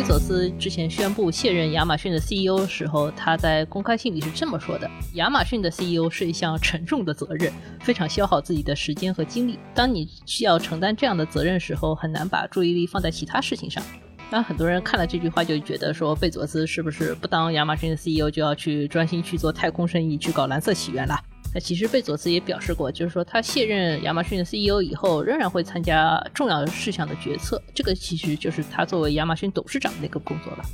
贝佐斯之前宣布卸任亚马逊的 CEO 时候，他在公开信里是这么说的：“亚马逊的 CEO 是一项沉重的责任，非常消耗自己的时间和精力。当你需要承担这样的责任时候，很难把注意力放在其他事情上。”那很多人看了这句话就觉得说，贝佐斯是不是不当亚马逊的 CEO 就要去专心去做太空生意，去搞蓝色起源了？那其实贝佐斯也表示过，就是说他卸任亚马逊的 CEO 以后，仍然会参加重要事项的决策。这个其实就是他作为亚马逊董事长的一个工作了。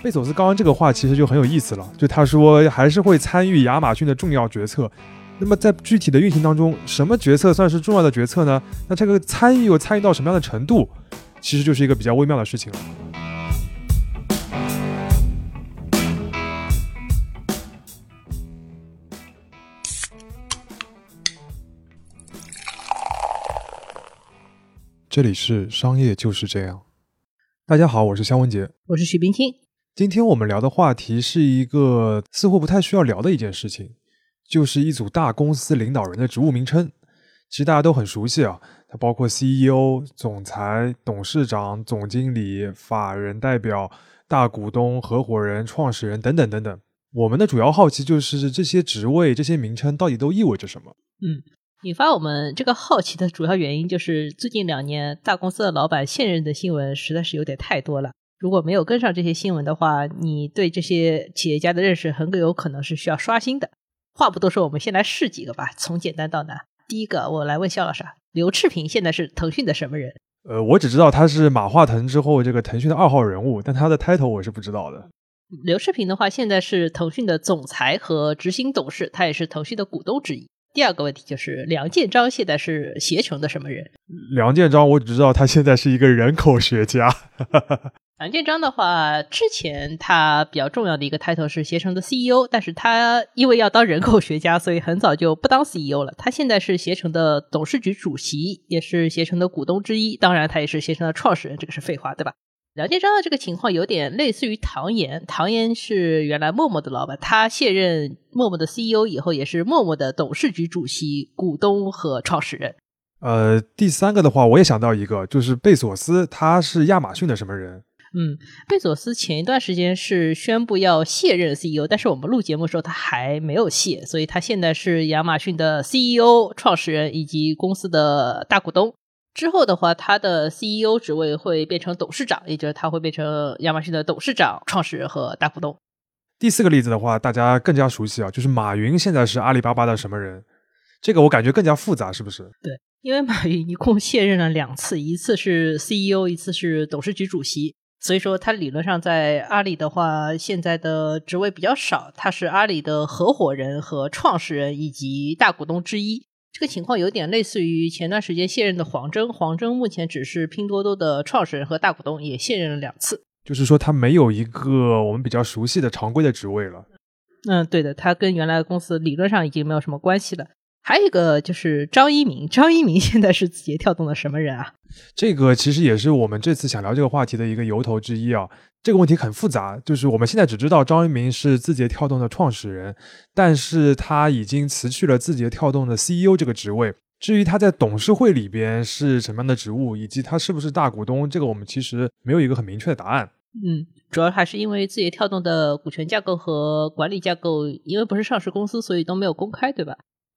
贝佐斯刚刚这个话其实就很有意思了，就他说还是会参与亚马逊的重要决策。那么在具体的运行当中，什么决策算是重要的决策呢？那这个参与又参与到什么样的程度，其实就是一个比较微妙的事情了。这里是商业就是这样。大家好，我是肖文杰，我是许冰清。今天我们聊的话题是一个似乎不太需要聊的一件事情，就是一组大公司领导人的职务名称。其实大家都很熟悉啊，它包括 CEO、总裁、董事长、总经理、法人代表、大股东、合伙人、创始人等等等等。我们的主要好奇就是这些职位、这些名称到底都意味着什么？嗯。引发我们这个好奇的主要原因，就是最近两年大公司的老板现任的新闻实在是有点太多了。如果没有跟上这些新闻的话，你对这些企业家的认识很有可能是需要刷新的。话不多说，我们先来试几个吧，从简单到难。第一个，我来问肖老师：刘炽平现在是腾讯的什么人？呃，我只知道他是马化腾之后这个腾讯的二号人物，但他的 title 我是不知道的。刘炽平的话，现在是腾讯的总裁和执行董事，他也是腾讯的股东之一。第二个问题就是梁建章现在是携程的什么人？梁建章，我只知道他现在是一个人口学家。梁建章的话，之前他比较重要的一个 title 是携程的 CEO，但是他因为要当人口学家，所以很早就不当 CEO 了。他现在是携程的董事局主席，也是携程的股东之一，当然他也是携程的创始人，这个是废话，对吧？梁建章的这个情况有点类似于唐岩，唐岩是原来陌陌的老板，他卸任陌陌的 CEO 以后，也是陌陌的董事局主席、股东和创始人。呃，第三个的话，我也想到一个，就是贝索斯，他是亚马逊的什么人？嗯，贝索斯前一段时间是宣布要卸任 CEO，但是我们录节目的时候他还没有卸，所以他现在是亚马逊的 CEO、创始人以及公司的大股东。之后的话，他的 CEO 职位会变成董事长，也就是他会变成亚马逊的董事长、创始人和大股东。第四个例子的话，大家更加熟悉啊，就是马云现在是阿里巴巴的什么人？这个我感觉更加复杂，是不是？对，因为马云一共卸任了两次，一次是 CEO，一次是董事局主席，所以说他理论上在阿里的话，现在的职位比较少，他是阿里的合伙人和创始人以及大股东之一。这个情况有点类似于前段时间卸任的黄峥，黄峥目前只是拼多多的创始人和大股东，也卸任了两次。就是说他没有一个我们比较熟悉的常规的职位了。嗯，对的，他跟原来的公司理论上已经没有什么关系了。还有一个就是张一鸣，张一鸣现在是字节跳动的什么人啊？这个其实也是我们这次想聊这个话题的一个由头之一啊。这个问题很复杂，就是我们现在只知道张一鸣是字节跳动的创始人，但是他已经辞去了字节跳动的 CEO 这个职位。至于他在董事会里边是什么样的职务，以及他是不是大股东，这个我们其实没有一个很明确的答案。嗯，主要还是因为字节跳动的股权架构和管理架构，因为不是上市公司，所以都没有公开，对吧？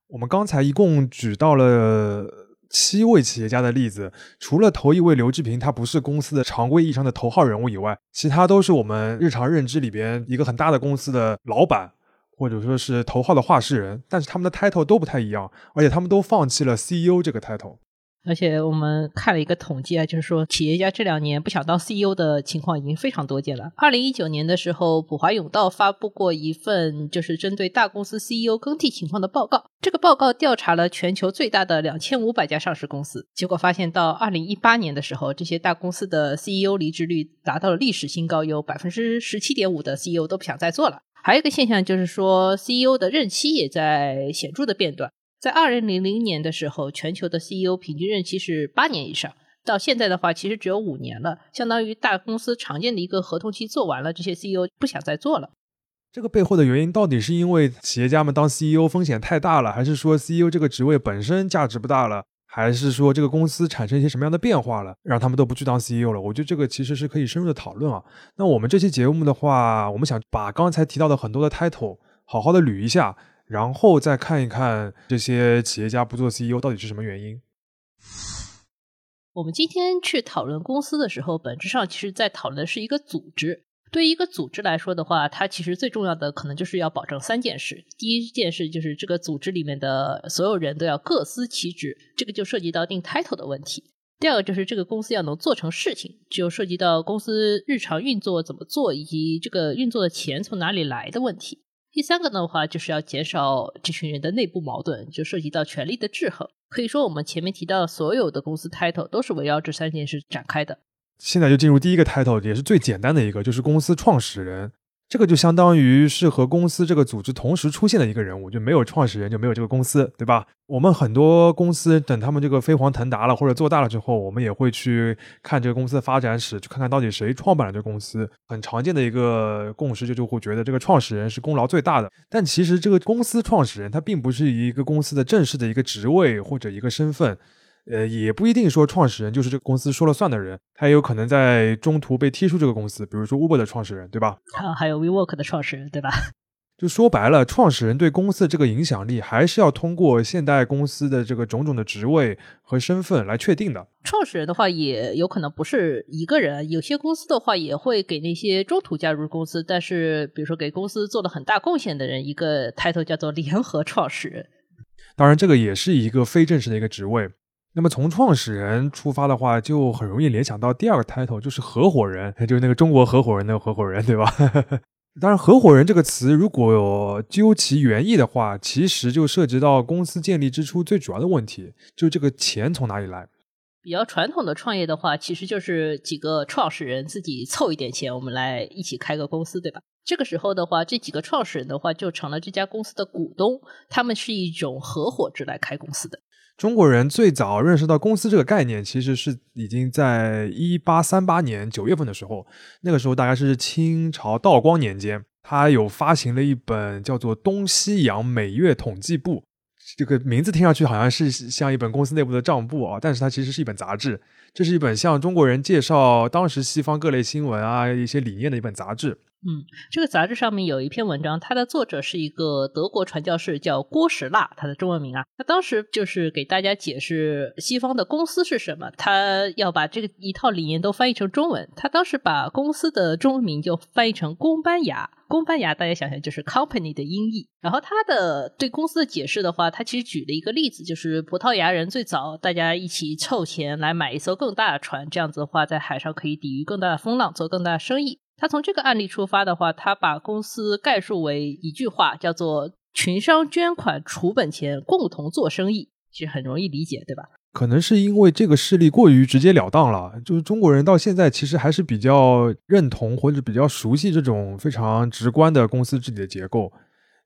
我们刚才一共举到了七位企业家的例子，除了头一位刘志平，他不是公司的常规意义上的头号人物以外，其他都是我们日常认知里边一个很大的公司的老板，或者说是头号的话事人，但是他们的 title 都不太一样，而且他们都放弃了 CEO 这个 title。而且我们看了一个统计啊，就是说企业家这两年不想当 CEO 的情况已经非常多见了。二零一九年的时候，普华永道发布过一份就是针对大公司 CEO 更替情况的报告。这个报告调查了全球最大的两千五百家上市公司，结果发现到二零一八年的时候，这些大公司的 CEO 离职率达到了历史新高，有百分之十七点五的 CEO 都不想再做了。还有一个现象就是说，CEO 的任期也在显著的变短。在二零零零年的时候，全球的 CEO 平均任期是八年以上。到现在的话，其实只有五年了，相当于大公司常见的一个合同期做完了，这些 CEO 不想再做了。这个背后的原因到底是因为企业家们当 CEO 风险太大了，还是说 CEO 这个职位本身价值不大了，还是说这个公司产生一些什么样的变化了，让他们都不去当 CEO 了？我觉得这个其实是可以深入的讨论啊。那我们这期节目的话，我们想把刚才提到的很多的 title 好好的捋一下，然后再看一看这些企业家不做 CEO 到底是什么原因。我们今天去讨论公司的时候，本质上其实在讨论的是一个组织。对于一个组织来说的话，它其实最重要的可能就是要保证三件事。第一件事就是这个组织里面的所有人都要各司其职，这个就涉及到定 title 的问题。第二个就是这个公司要能做成事情，就涉及到公司日常运作怎么做，以及这个运作的钱从哪里来的问题。第三个的话，就是要减少这群人的内部矛盾，就涉及到权力的制衡。可以说，我们前面提到的所有的公司 title 都是围绕这三件事展开的。现在就进入第一个 title，也是最简单的一个，就是公司创始人。这个就相当于是和公司这个组织同时出现的一个人物，就没有创始人就没有这个公司，对吧？我们很多公司等他们这个飞黄腾达了或者做大了之后，我们也会去看这个公司的发展史，去看看到底谁创办了这个公司。很常见的一个共识就就会觉得这个创始人是功劳最大的。但其实这个公司创始人他并不是一个公司的正式的一个职位或者一个身份。呃，也不一定说创始人就是这个公司说了算的人，他也有可能在中途被踢出这个公司。比如说 Uber 的创始人，对吧？啊，还有 WeWork 的创始人，对吧？就说白了，创始人对公司的这个影响力，还是要通过现代公司的这个种种的职位和身份来确定的。创始人的话，也有可能不是一个人，有些公司的话，也会给那些中途加入公司，但是比如说给公司做了很大贡献的人，一个 title 叫做联合创始人。当然，这个也是一个非正式的一个职位。那么从创始人出发的话，就很容易联想到第二个 title，就是合伙人，就是那个中国合伙人那个合伙人，对吧？当然，合伙人这个词如果究其原意的话，其实就涉及到公司建立之初最主要的问题，就是这个钱从哪里来。比较传统的创业的话，其实就是几个创始人自己凑一点钱，我们来一起开个公司，对吧？这个时候的话，这几个创始人的话就成了这家公司的股东，他们是一种合伙制来开公司的。中国人最早认识到公司这个概念，其实是已经在一八三八年九月份的时候。那个时候大概是清朝道光年间，他有发行了一本叫做《东西洋每月统计簿》。这个名字听上去好像是像一本公司内部的账簿啊，但是它其实是一本杂志。这是一本向中国人介绍当时西方各类新闻啊一些理念的一本杂志。嗯，这个杂志上面有一篇文章，它的作者是一个德国传教士，叫郭石腊，他的中文名啊。他当时就是给大家解释西方的公司是什么，他要把这个一套理念都翻译成中文。他当时把公司的中文名就翻译成公班牙，公班牙大家想想就是 company 的音译。然后他的对公司的解释的话，他其实举了一个例子，就是葡萄牙人最早大家一起凑钱来买一艘更大的船，这样子的话在海上可以抵御更大的风浪，做更大的生意。他从这个案例出发的话，他把公司概述为一句话，叫做“群商捐款储本钱，共同做生意”，其实很容易理解，对吧？可能是因为这个事例过于直截了当了，就是中国人到现在其实还是比较认同或者比较熟悉这种非常直观的公司治理的结构，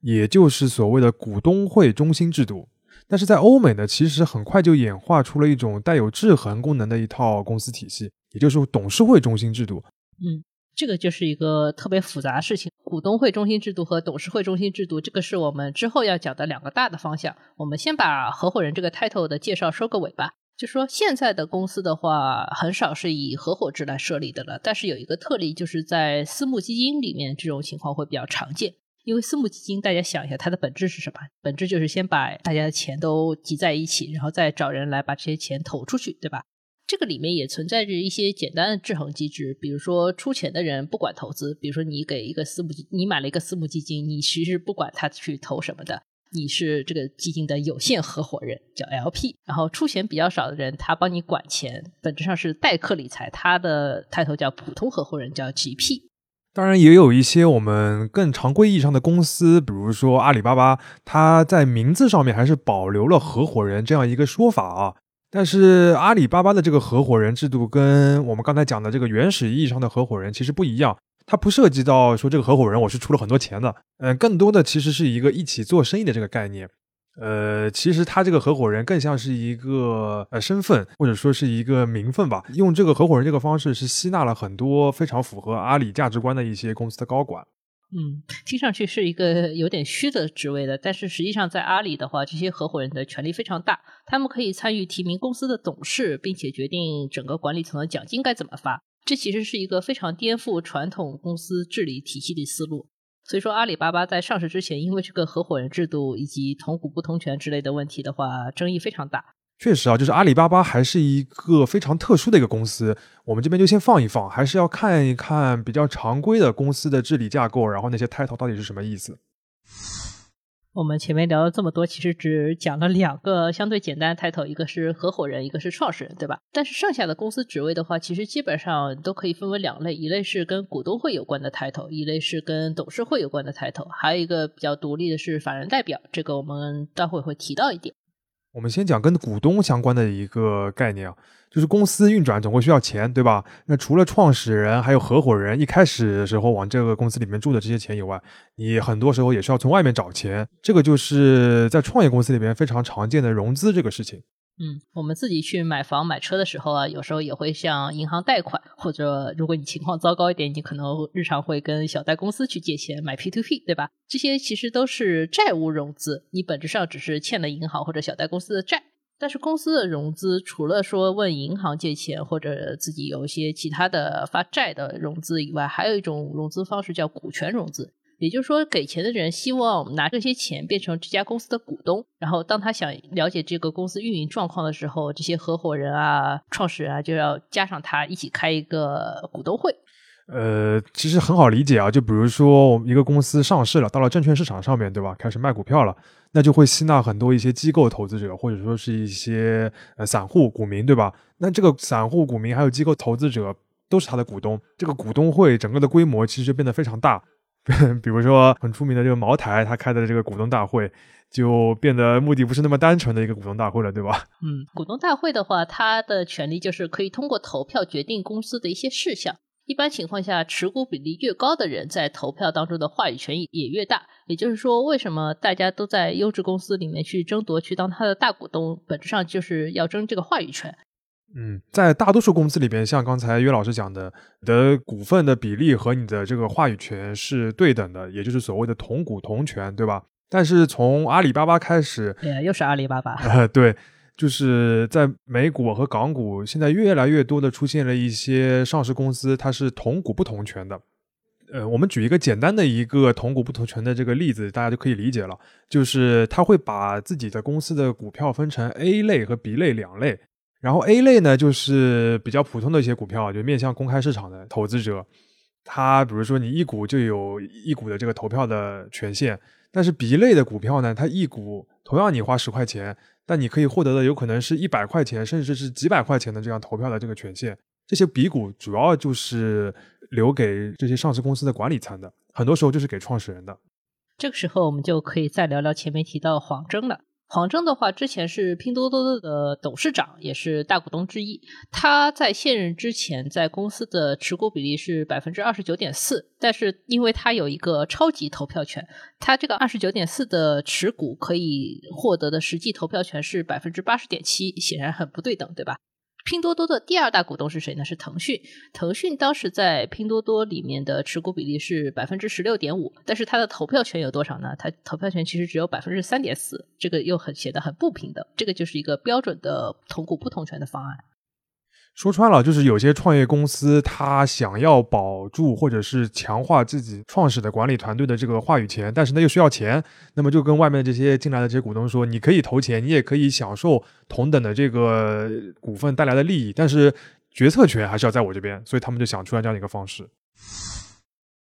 也就是所谓的股东会中心制度。但是在欧美呢，其实很快就演化出了一种带有制衡功能的一套公司体系，也就是董事会中心制度。嗯。这个就是一个特别复杂的事情，股东会中心制度和董事会中心制度，这个是我们之后要讲的两个大的方向。我们先把合伙人这个 title 的介绍收个尾吧。就说现在的公司的话，很少是以合伙制来设立的了，但是有一个特例，就是在私募基金里面，这种情况会比较常见。因为私募基金，大家想一下，它的本质是什么？本质就是先把大家的钱都集在一起，然后再找人来把这些钱投出去，对吧？这个里面也存在着一些简单的制衡机制，比如说出钱的人不管投资，比如说你给一个私募基，你买了一个私募基金，你其实不管他去投什么的，你是这个基金的有限合伙人，叫 LP。然后出钱比较少的人，他帮你管钱，本质上是代客理财，他的抬头叫普通合伙人，叫 GP。当然，也有一些我们更常规意义上的公司，比如说阿里巴巴，它在名字上面还是保留了合伙人这样一个说法啊。但是阿里巴巴的这个合伙人制度跟我们刚才讲的这个原始意义上的合伙人其实不一样，它不涉及到说这个合伙人我是出了很多钱的，嗯，更多的其实是一个一起做生意的这个概念，呃，其实他这个合伙人更像是一个呃身份或者说是一个名分吧，用这个合伙人这个方式是吸纳了很多非常符合阿里价值观的一些公司的高管。嗯，听上去是一个有点虚的职位的，但是实际上在阿里的话，这些合伙人的权力非常大，他们可以参与提名公司的董事，并且决定整个管理层的奖金该怎么发。这其实是一个非常颠覆传统公司治理体系的思路。所以说，阿里巴巴在上市之前，因为这个合伙人制度以及同股不同权之类的问题的话，争议非常大。确实啊，就是阿里巴巴还是一个非常特殊的一个公司。我们这边就先放一放，还是要看一看比较常规的公司的治理架构，然后那些 title 到底是什么意思。我们前面聊了这么多，其实只讲了两个相对简单的 title，一个是合伙人，一个是创始人，对吧？但是剩下的公司职位的话，其实基本上都可以分为两类，一类是跟股东会有关的 title，一类是跟董事会有关的 title，还有一个比较独立的是法人代表，这个我们待会会提到一点。我们先讲跟股东相关的一个概念啊，就是公司运转总会需要钱，对吧？那除了创始人还有合伙人一开始的时候往这个公司里面注的这些钱以外，你很多时候也是要从外面找钱，这个就是在创业公司里边非常常见的融资这个事情。嗯，我们自己去买房买车的时候啊，有时候也会向银行贷款，或者如果你情况糟糕一点，你可能日常会跟小贷公司去借钱买 P to P，对吧？这些其实都是债务融资，你本质上只是欠了银行或者小贷公司的债。但是公司的融资，除了说问银行借钱或者自己有一些其他的发债的融资以外，还有一种融资方式叫股权融资。也就是说，给钱的人希望拿这些钱变成这家公司的股东，然后当他想了解这个公司运营状况的时候，这些合伙人啊、创始人啊就要加上他一起开一个股东会。呃，其实很好理解啊，就比如说我们一个公司上市了，到了证券市场上面对吧，开始卖股票了，那就会吸纳很多一些机构投资者，或者说是一些呃散户股民对吧？那这个散户股民还有机构投资者都是他的股东，这个股东会整个的规模其实就变得非常大。比如说很出名的这个茅台，他开的这个股东大会，就变得目的不是那么单纯的一个股东大会了，对吧？嗯，股东大会的话，它的权利就是可以通过投票决定公司的一些事项。一般情况下，持股比例越高的人，在投票当中的话语权也越大。也就是说，为什么大家都在优质公司里面去争夺去当他的大股东，本质上就是要争这个话语权。嗯，在大多数公司里边，像刚才岳老师讲的，你的股份的比例和你的这个话语权是对等的，也就是所谓的同股同权，对吧？但是从阿里巴巴开始，对，又是阿里巴巴。呃，对，就是在美股和港股，现在越来越多的出现了一些上市公司，它是同股不同权的。呃，我们举一个简单的一个同股不同权的这个例子，大家就可以理解了，就是他会把自己的公司的股票分成 A 类和 B 类两类。然后 A 类呢，就是比较普通的一些股票，就面向公开市场的投资者，他比如说你一股就有一股的这个投票的权限。但是 B 类的股票呢，它一股同样你花十块钱，但你可以获得的有可能是一百块钱，甚至是几百块钱的这样投票的这个权限。这些 B 股主要就是留给这些上市公司的管理层的，很多时候就是给创始人的。这个时候我们就可以再聊聊前面提到黄峥了。黄峥的话，之前是拼多多的董事长，也是大股东之一。他在卸任之前，在公司的持股比例是百分之二十九点四，但是因为他有一个超级投票权，他这个二十九点四的持股可以获得的实际投票权是百分之八十点七，显然很不对等，对吧？拼多多的第二大股东是谁呢？是腾讯。腾讯当时在拼多多里面的持股比例是百分之十六点五，但是它的投票权有多少呢？它投票权其实只有百分之三点四，这个又很显得很不平等。这个就是一个标准的同股不同权的方案。说穿了，就是有些创业公司，他想要保住或者是强化自己创始的管理团队的这个话语权，但是呢又需要钱，那么就跟外面这些进来的这些股东说，你可以投钱，你也可以享受同等的这个股份带来的利益，但是决策权还是要在我这边，所以他们就想出来这样的一个方式。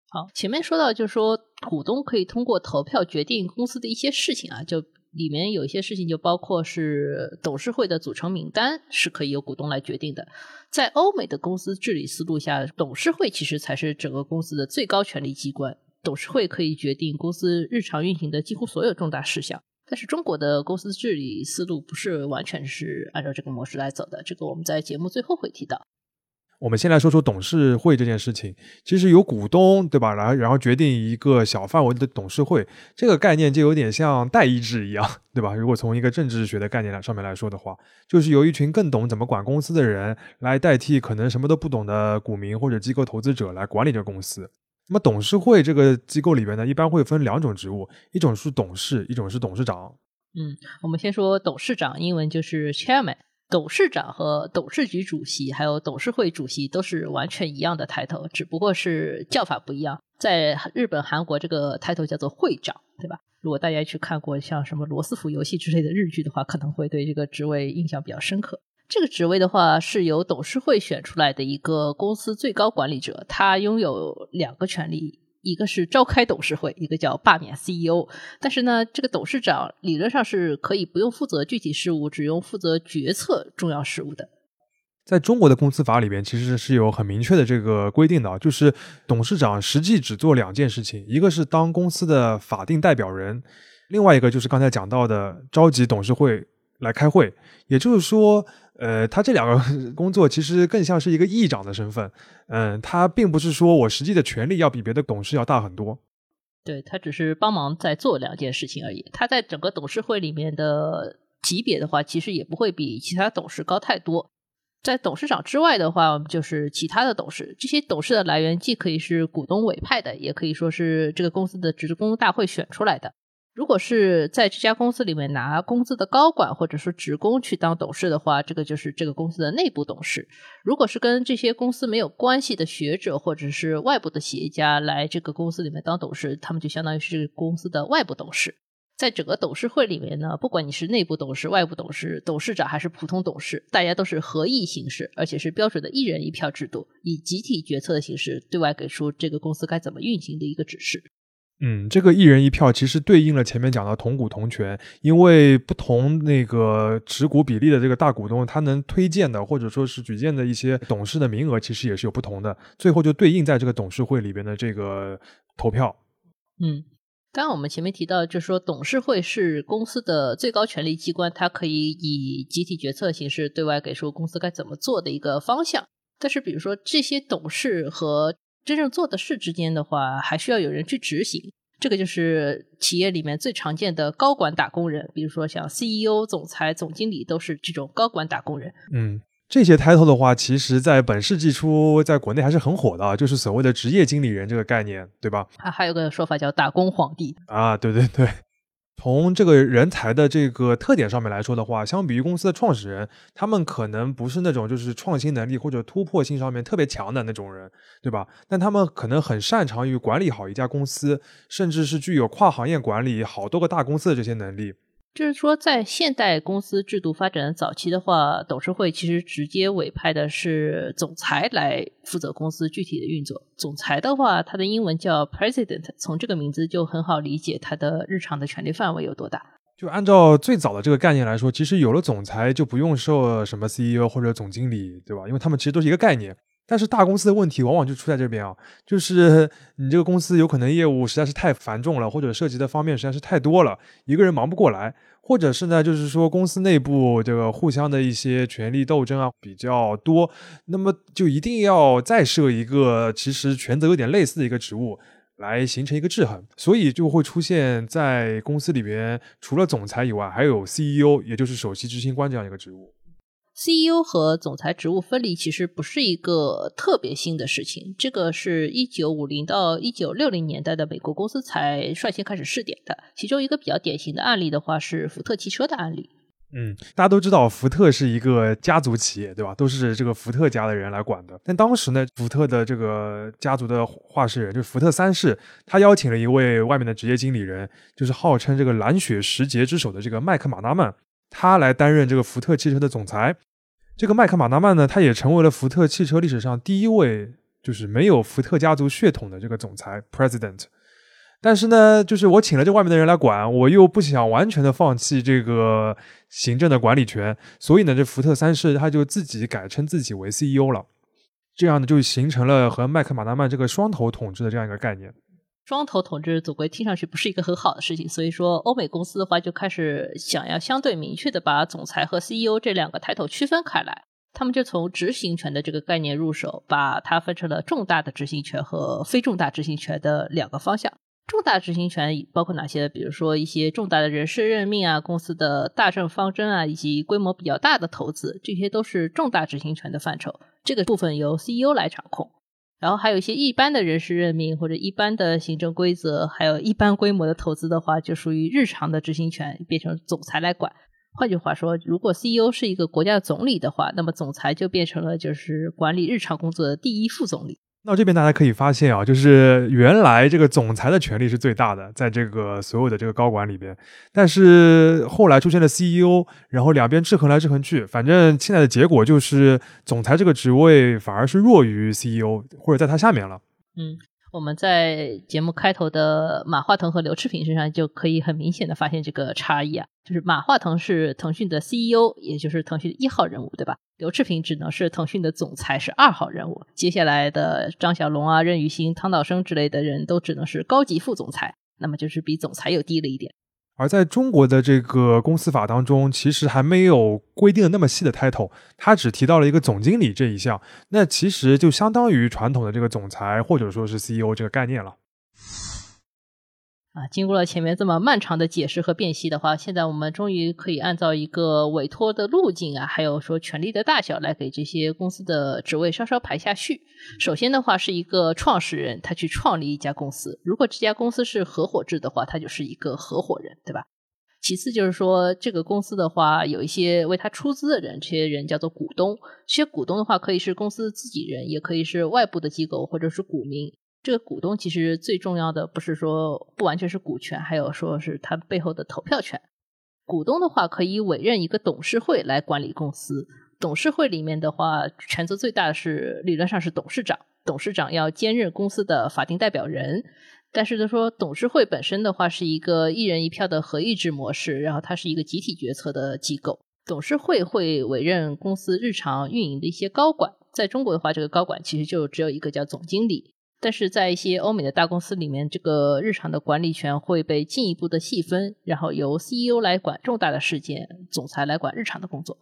好，前面说到就是说，股东可以通过投票决定公司的一些事情啊，就。里面有一些事情，就包括是董事会的组成名单是可以由股东来决定的。在欧美的公司治理思路下，董事会其实才是整个公司的最高权力机关。董事会可以决定公司日常运行的几乎所有重大事项。但是中国的公司治理思路不是完全是按照这个模式来走的，这个我们在节目最后会提到。我们先来说说董事会这件事情。其实有股东，对吧？然后然后决定一个小范围的董事会，这个概念就有点像代议制一样，对吧？如果从一个政治学的概念来上面来说的话，就是由一群更懂怎么管公司的人来代替可能什么都不懂的股民或者机构投资者来管理这个公司。那么董事会这个机构里边呢，一般会分两种职务，一种是董事，一种是董事长。嗯，我们先说董事长，英文就是 chairman。董事长和董事局主席还有董事会主席都是完全一样的抬头，只不过是叫法不一样。在日本、韩国，这个抬头叫做会长，对吧？如果大家去看过像什么罗斯福游戏之类的日剧的话，可能会对这个职位印象比较深刻。这个职位的话，是由董事会选出来的一个公司最高管理者，他拥有两个权利。一个是召开董事会，一个叫罢免 CEO。但是呢，这个董事长理论上是可以不用负责具体事务，只用负责决策重要事务的。在中国的公司法里边，其实是有很明确的这个规定的，就是董事长实际只做两件事情，一个是当公司的法定代表人，另外一个就是刚才讲到的召集董事会来开会。也就是说。呃，他这两个工作其实更像是一个议长的身份，嗯，他并不是说我实际的权力要比别的董事要大很多，对他只是帮忙在做两件事情而已。他在整个董事会里面的级别的话，其实也不会比其他董事高太多。在董事长之外的话，就是其他的董事，这些董事的来源既可以是股东委派的，也可以说是这个公司的职工大会选出来的。如果是在这家公司里面拿工资的高管或者说职工去当董事的话，这个就是这个公司的内部董事。如果是跟这些公司没有关系的学者或者是外部的企业家来这个公司里面当董事，他们就相当于是公司的外部董事。在整个董事会里面呢，不管你是内部董事、外部董事、董事长还是普通董事，大家都是合议形式，而且是标准的一人一票制度，以集体决策的形式对外给出这个公司该怎么运行的一个指示。嗯，这个一人一票其实对应了前面讲的同股同权，因为不同那个持股比例的这个大股东，他能推荐的或者说是举荐的一些董事的名额，其实也是有不同的，最后就对应在这个董事会里边的这个投票。嗯，刚刚我们前面提到，就是说董事会是公司的最高权力机关，它可以以集体决策形式对外给出公司该怎么做的一个方向。但是，比如说这些董事和真正做的事之间的话，还需要有人去执行。这个就是企业里面最常见的高管打工人，比如说像 CEO、总裁、总经理都是这种高管打工人。嗯，这些 title 的话，其实在本世纪初在国内还是很火的，就是所谓的职业经理人这个概念，对吧？啊，还有个说法叫打工皇帝。啊，对对对。从这个人才的这个特点上面来说的话，相比于公司的创始人，他们可能不是那种就是创新能力或者突破性上面特别强的那种人，对吧？但他们可能很擅长于管理好一家公司，甚至是具有跨行业管理好多个大公司的这些能力。就是说，在现代公司制度发展早期的话，董事会其实直接委派的是总裁来负责公司具体的运作。总裁的话，他的英文叫 president，从这个名字就很好理解他的日常的权力范围有多大。就按照最早的这个概念来说，其实有了总裁就不用受什么 CEO 或者总经理，对吧？因为他们其实都是一个概念。但是大公司的问题往往就出在这边啊，就是你这个公司有可能业务实在是太繁重了，或者涉及的方面实在是太多了，一个人忙不过来，或者是呢，就是说公司内部这个互相的一些权力斗争啊比较多，那么就一定要再设一个其实权责有点类似的一个职务，来形成一个制衡，所以就会出现在公司里边除了总裁以外，还有 CEO，也就是首席执行官这样一个职务。CEO 和总裁职务分离其实不是一个特别新的事情，这个是一九五零到一九六零年代的美国公司才率先开始试点的。其中一个比较典型的案例的话是福特汽车的案例。嗯，大家都知道福特是一个家族企业，对吧？都是这个福特家的人来管的。但当时呢，福特的这个家族的话事人就是福特三世，他邀请了一位外面的职业经理人，就是号称这个蓝血十杰之首的这个麦克马纳曼。他来担任这个福特汽车的总裁，这个麦克马纳曼呢，他也成为了福特汽车历史上第一位就是没有福特家族血统的这个总裁 （President）。但是呢，就是我请了这外面的人来管，我又不想完全的放弃这个行政的管理权，所以呢，这福特三世他就自己改称自己为 CEO 了，这样呢，就形成了和麦克马纳曼这个双头统治的这样一个概念。双头统治总归听上去不是一个很好的事情，所以说欧美公司的话就开始想要相对明确的把总裁和 CEO 这两个抬头区分开来。他们就从执行权的这个概念入手，把它分成了重大的执行权和非重大执行权的两个方向。重大执行权包括哪些？比如说一些重大的人事任命啊，公司的大政方针啊，以及规模比较大的投资，这些都是重大执行权的范畴。这个部分由 CEO 来掌控。然后还有一些一般的人事任命或者一般的行政规则，还有一般规模的投资的话，就属于日常的执行权，变成总裁来管。换句话说，如果 CEO 是一个国家的总理的话，那么总裁就变成了就是管理日常工作的第一副总理。那这边大家可以发现啊，就是原来这个总裁的权力是最大的，在这个所有的这个高管里边，但是后来出现了 CEO，然后两边制衡来制衡去，反正现在的结果就是总裁这个职位反而是弱于 CEO，或者在他下面了。嗯。我们在节目开头的马化腾和刘炽平身上就可以很明显的发现这个差异啊，就是马化腾是腾讯的 CEO，也就是腾讯的一号人物，对吧？刘炽平只能是腾讯的总裁，是二号人物。接下来的张小龙啊、任宇欣、汤道生之类的人都只能是高级副总裁，那么就是比总裁又低了一点。而在中国的这个公司法当中，其实还没有规定的那么细的 title，它只提到了一个总经理这一项，那其实就相当于传统的这个总裁或者说是 CEO 这个概念了。啊，经过了前面这么漫长的解释和辨析的话，现在我们终于可以按照一个委托的路径啊，还有说权力的大小来给这些公司的职位稍稍排下序。首先的话是一个创始人，他去创立一家公司，如果这家公司是合伙制的话，他就是一个合伙人，对吧？其次就是说这个公司的话，有一些为他出资的人，这些人叫做股东。这些股东的话，可以是公司自己人，也可以是外部的机构或者是股民。这个股东其实最重要的不是说不完全是股权，还有说是他背后的投票权。股东的话可以委任一个董事会来管理公司，董事会里面的话权责最大的是理论上是董事长，董事长要兼任公司的法定代表人。但是他说董事会本身的话是一个一人一票的合议制模式，然后它是一个集体决策的机构，董事会会委任公司日常运营的一些高管。在中国的话，这个高管其实就只有一个叫总经理。但是在一些欧美的大公司里面，这个日常的管理权会被进一步的细分，然后由 CEO 来管重大的事件，总裁来管日常的工作。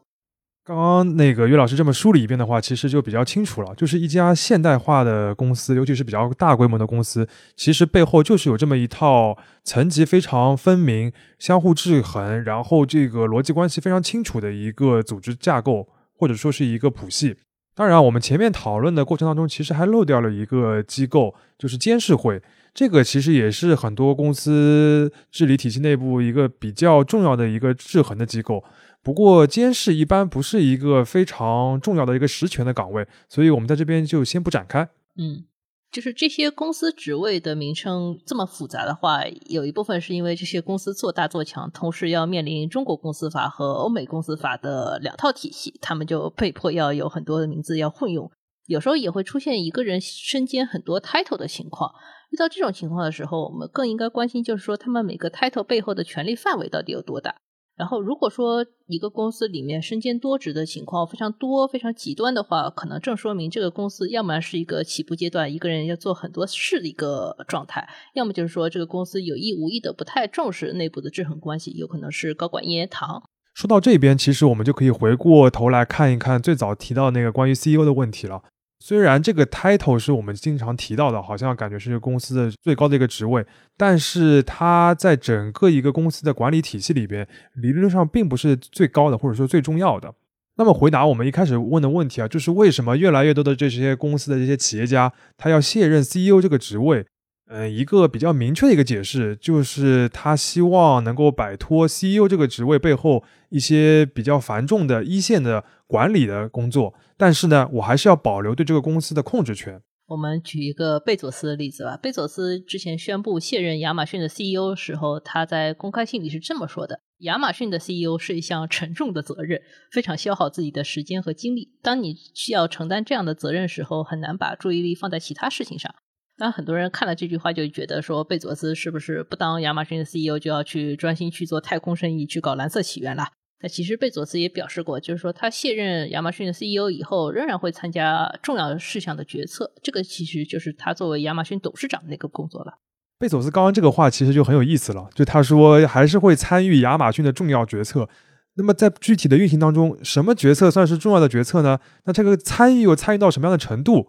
刚刚那个岳老师这么梳理一遍的话，其实就比较清楚了。就是一家现代化的公司，尤其是比较大规模的公司，其实背后就是有这么一套层级非常分明、相互制衡，然后这个逻辑关系非常清楚的一个组织架构，或者说是一个谱系。当然，我们前面讨论的过程当中，其实还漏掉了一个机构，就是监事会。这个其实也是很多公司治理体系内部一个比较重要的一个制衡的机构。不过，监事一般不是一个非常重要的一个实权的岗位，所以我们在这边就先不展开。嗯。就是这些公司职位的名称这么复杂的话，有一部分是因为这些公司做大做强，同时要面临中国公司法和欧美公司法的两套体系，他们就被迫要有很多的名字要混用。有时候也会出现一个人身兼很多 title 的情况。遇到这种情况的时候，我们更应该关心，就是说他们每个 title 背后的权力范围到底有多大。然后，如果说一个公司里面身兼多职的情况非常多、非常极端的话，可能正说明这个公司要么是一个起步阶段，一个人要做很多事的一个状态；要么就是说这个公司有意无意的不太重视内部的制衡关系，有可能是高管一言堂。说到这边，其实我们就可以回过头来看一看最早提到那个关于 CEO 的问题了。虽然这个 title 是我们经常提到的，好像感觉是公司的最高的一个职位，但是它在整个一个公司的管理体系里边，理论上并不是最高的，或者说最重要的。那么回答我们一开始问的问题啊，就是为什么越来越多的这些公司的这些企业家，他要卸任 CEO 这个职位？嗯，一个比较明确的一个解释，就是他希望能够摆脱 CEO 这个职位背后一些比较繁重的一线的管理的工作。但是呢，我还是要保留对这个公司的控制权。我们举一个贝佐斯的例子吧。贝佐斯之前宣布卸任亚马逊的 CEO 时候，他在公开信里是这么说的：“亚马逊的 CEO 是一项沉重的责任，非常消耗自己的时间和精力。当你需要承担这样的责任时候，很难把注意力放在其他事情上。”那很多人看了这句话，就觉得说贝佐斯是不是不当亚马逊的 CEO 就要去专心去做太空生意，去搞蓝色起源了？那其实贝佐斯也表示过，就是说他卸任亚马逊的 CEO 以后，仍然会参加重要事项的决策。这个其实就是他作为亚马逊董事长那个工作了。贝佐斯刚刚这个话其实就很有意思了，就他说还是会参与亚马逊的重要决策。那么在具体的运行当中，什么决策算是重要的决策呢？那这个参与又参与到什么样的程度，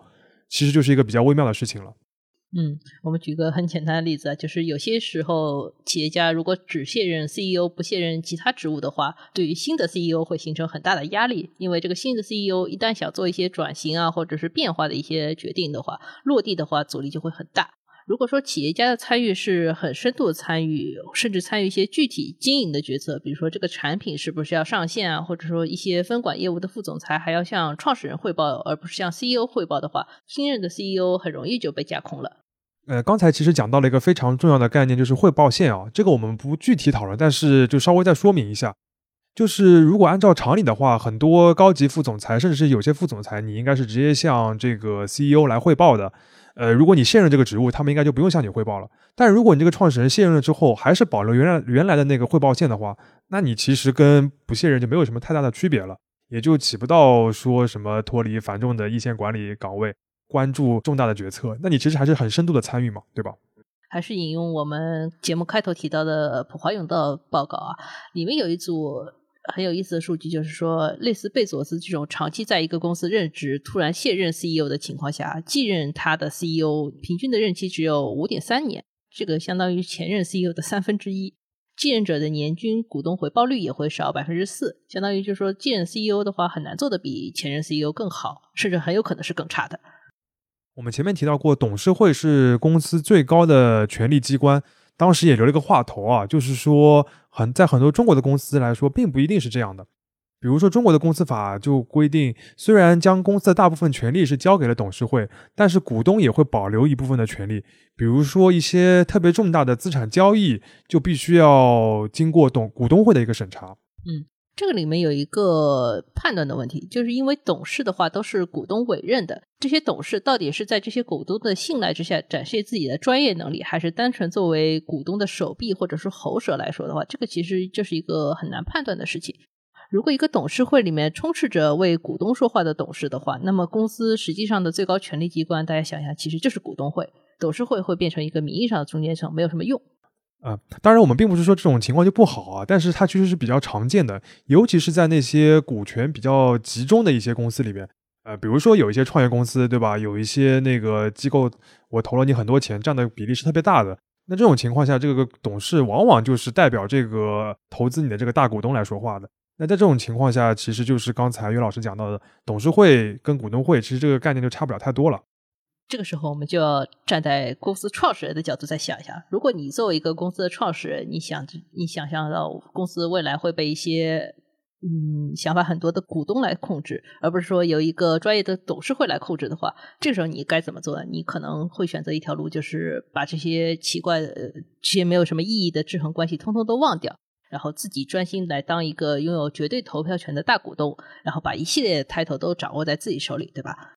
其实就是一个比较微妙的事情了。嗯，我们举个很简单的例子啊，就是有些时候企业家如果只卸任 CEO 不卸任其他职务的话，对于新的 CEO 会形成很大的压力，因为这个新的 CEO 一旦想做一些转型啊，或者是变化的一些决定的话，落地的话阻力就会很大。如果说企业家的参与是很深度的参与，甚至参与一些具体经营的决策，比如说这个产品是不是要上线啊，或者说一些分管业务的副总裁还要向创始人汇报，而不是向 CEO 汇报的话，新任的 CEO 很容易就被架空了。呃，刚才其实讲到了一个非常重要的概念，就是汇报线啊。这个我们不具体讨论，但是就稍微再说明一下，就是如果按照常理的话，很多高级副总裁，甚至是有些副总裁，你应该是直接向这个 CEO 来汇报的。呃，如果你现任这个职务，他们应该就不用向你汇报了。但如果你这个创始人卸任了之后，还是保留原来原来的那个汇报线的话，那你其实跟不卸任就没有什么太大的区别了，也就起不到说什么脱离繁重的一线管理岗位。关注重大的决策，那你其实还是很深度的参与嘛，对吧？还是引用我们节目开头提到的普华永道报告啊，里面有一组很有意思的数据，就是说，类似贝佐斯这种长期在一个公司任职，突然卸任 CEO 的情况下，继任他的 CEO 平均的任期只有五点三年，这个相当于前任 CEO 的三分之一。继任者的年均股东回报率也会少百分之四，相当于就是说，继任 CEO 的话很难做的比前任 CEO 更好，甚至很有可能是更差的。我们前面提到过，董事会是公司最高的权力机关。当时也留了一个话头啊，就是说，很在很多中国的公司来说，并不一定是这样的。比如说，中国的公司法就规定，虽然将公司的大部分权利是交给了董事会，但是股东也会保留一部分的权利。比如说，一些特别重大的资产交易，就必须要经过董股东会的一个审查。嗯。这个里面有一个判断的问题，就是因为董事的话都是股东委任的，这些董事到底是在这些股东的信赖之下展现自己的专业能力，还是单纯作为股东的手臂或者是喉舌来说的话，这个其实就是一个很难判断的事情。如果一个董事会里面充斥着为股东说话的董事的话，那么公司实际上的最高权力机关，大家想一下，其实就是股东会，董事会会变成一个名义上的中间层，没有什么用。啊，当然我们并不是说这种情况就不好啊，但是它其实是比较常见的，尤其是在那些股权比较集中的一些公司里面，呃，比如说有一些创业公司，对吧？有一些那个机构，我投了你很多钱，占的比例是特别大的。那这种情况下，这个董事往往就是代表这个投资你的这个大股东来说话的。那在这种情况下，其实就是刚才岳老师讲到的，董事会跟股东会，其实这个概念就差不了太多了。这个时候，我们就要站在公司创始人的角度再想一下：如果你作为一个公司的创始人，你想你想象到公司未来会被一些嗯想法很多的股东来控制，而不是说有一个专业的董事会来控制的话，这个时候你该怎么做？你可能会选择一条路，就是把这些奇怪的、这些没有什么意义的制衡关系通通都忘掉，然后自己专心来当一个拥有绝对投票权的大股东，然后把一系列的 title 都掌握在自己手里，对吧？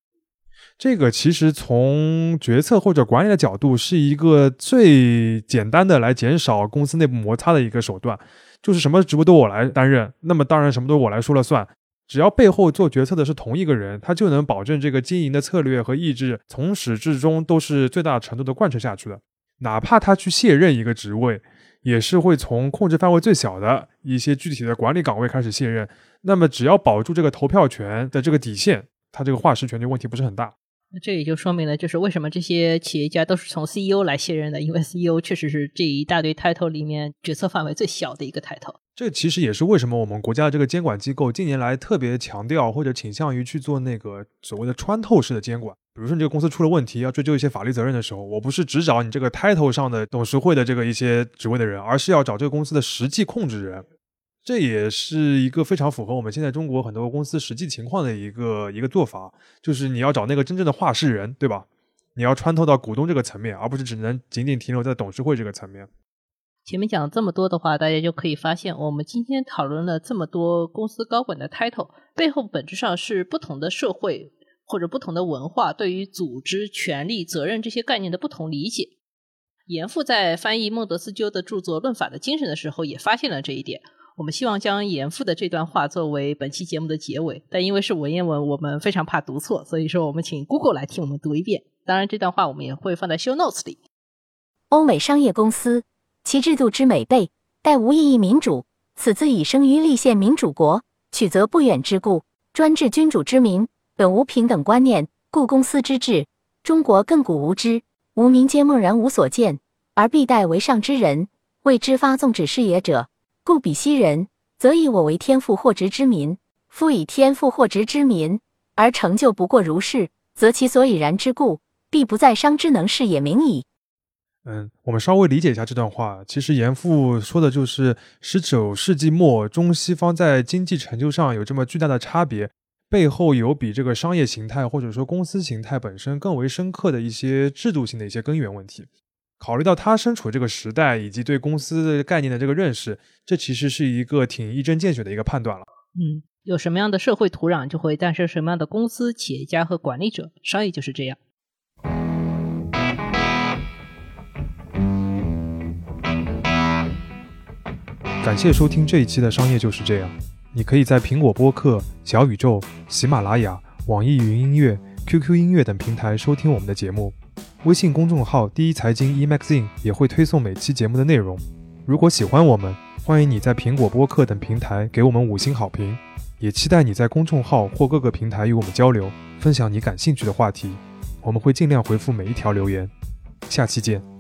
这个其实从决策或者管理的角度，是一个最简单的来减少公司内部摩擦的一个手段，就是什么职务都我来担任，那么当然什么都我来说了算。只要背后做决策的是同一个人，他就能保证这个经营的策略和意志从始至终都是最大程度的贯彻下去的。哪怕他去卸任一个职位，也是会从控制范围最小的一些具体的管理岗位开始卸任。那么只要保住这个投票权的这个底线，他这个话事权就问题不是很大。那这也就说明了，就是为什么这些企业家都是从 CEO 来卸任的，因为 CEO 确实是这一大堆 title 里面决策范围最小的一个 title。这其实也是为什么我们国家的这个监管机构近年来特别强调或者倾向于去做那个所谓的穿透式的监管。比如说你这个公司出了问题，要追究一些法律责任的时候，我不是只找你这个 title 上的董事会的这个一些职位的人，而是要找这个公司的实际控制人。这也是一个非常符合我们现在中国很多公司实际情况的一个一个做法，就是你要找那个真正的话事人，对吧？你要穿透到股东这个层面，而不是只能仅仅停留在董事会这个层面。前面讲了这么多的话，大家就可以发现，我们今天讨论了这么多公司高管的 title，背后本质上是不同的社会或者不同的文化对于组织、权力、责任这些概念的不同理解。严复在翻译孟德斯鸠的著作《论法的精神》的时候，也发现了这一点。我们希望将严复的这段话作为本期节目的结尾，但因为是文言文，我们非常怕读错，所以说我们请 Google 来替我们读一遍。当然，这段话我们也会放在 Show Notes 里。欧美商业公司，其制度之美备，待无意义民主，此自以生于立宪民主国，取则不远之故。专制君主之名，本无平等观念，故公司之治，中国亘古无之。无民皆梦然无所见，而必待为上之人为之发纵指示也者，故彼昔人，则以我为天赋或职之民。夫以天赋或职之民，而成就不过如是，则其所以然之故，必不在商之能事也明矣。嗯，我们稍微理解一下这段话。其实严复说的就是十九世纪末中西方在经济成就上有这么巨大的差别，背后有比这个商业形态或者说公司形态本身更为深刻的一些制度性的一些根源问题。考虑到他身处这个时代以及对公司的概念的这个认识，这其实是一个挺一针见血的一个判断了。嗯。有什么样的社会土壤，就会诞生什么样的公司、企业家和管理者。商业就是这样。感谢收听这一期的《商业就是这样》。你可以在苹果播客、小宇宙、喜马拉雅、网易云音乐、QQ 音乐等平台收听我们的节目。微信公众号“第一财经 eMagazine” 也会推送每期节目的内容。如果喜欢我们，欢迎你在苹果播客等平台给我们五星好评。也期待你在公众号或各个平台与我们交流，分享你感兴趣的话题，我们会尽量回复每一条留言。下期见。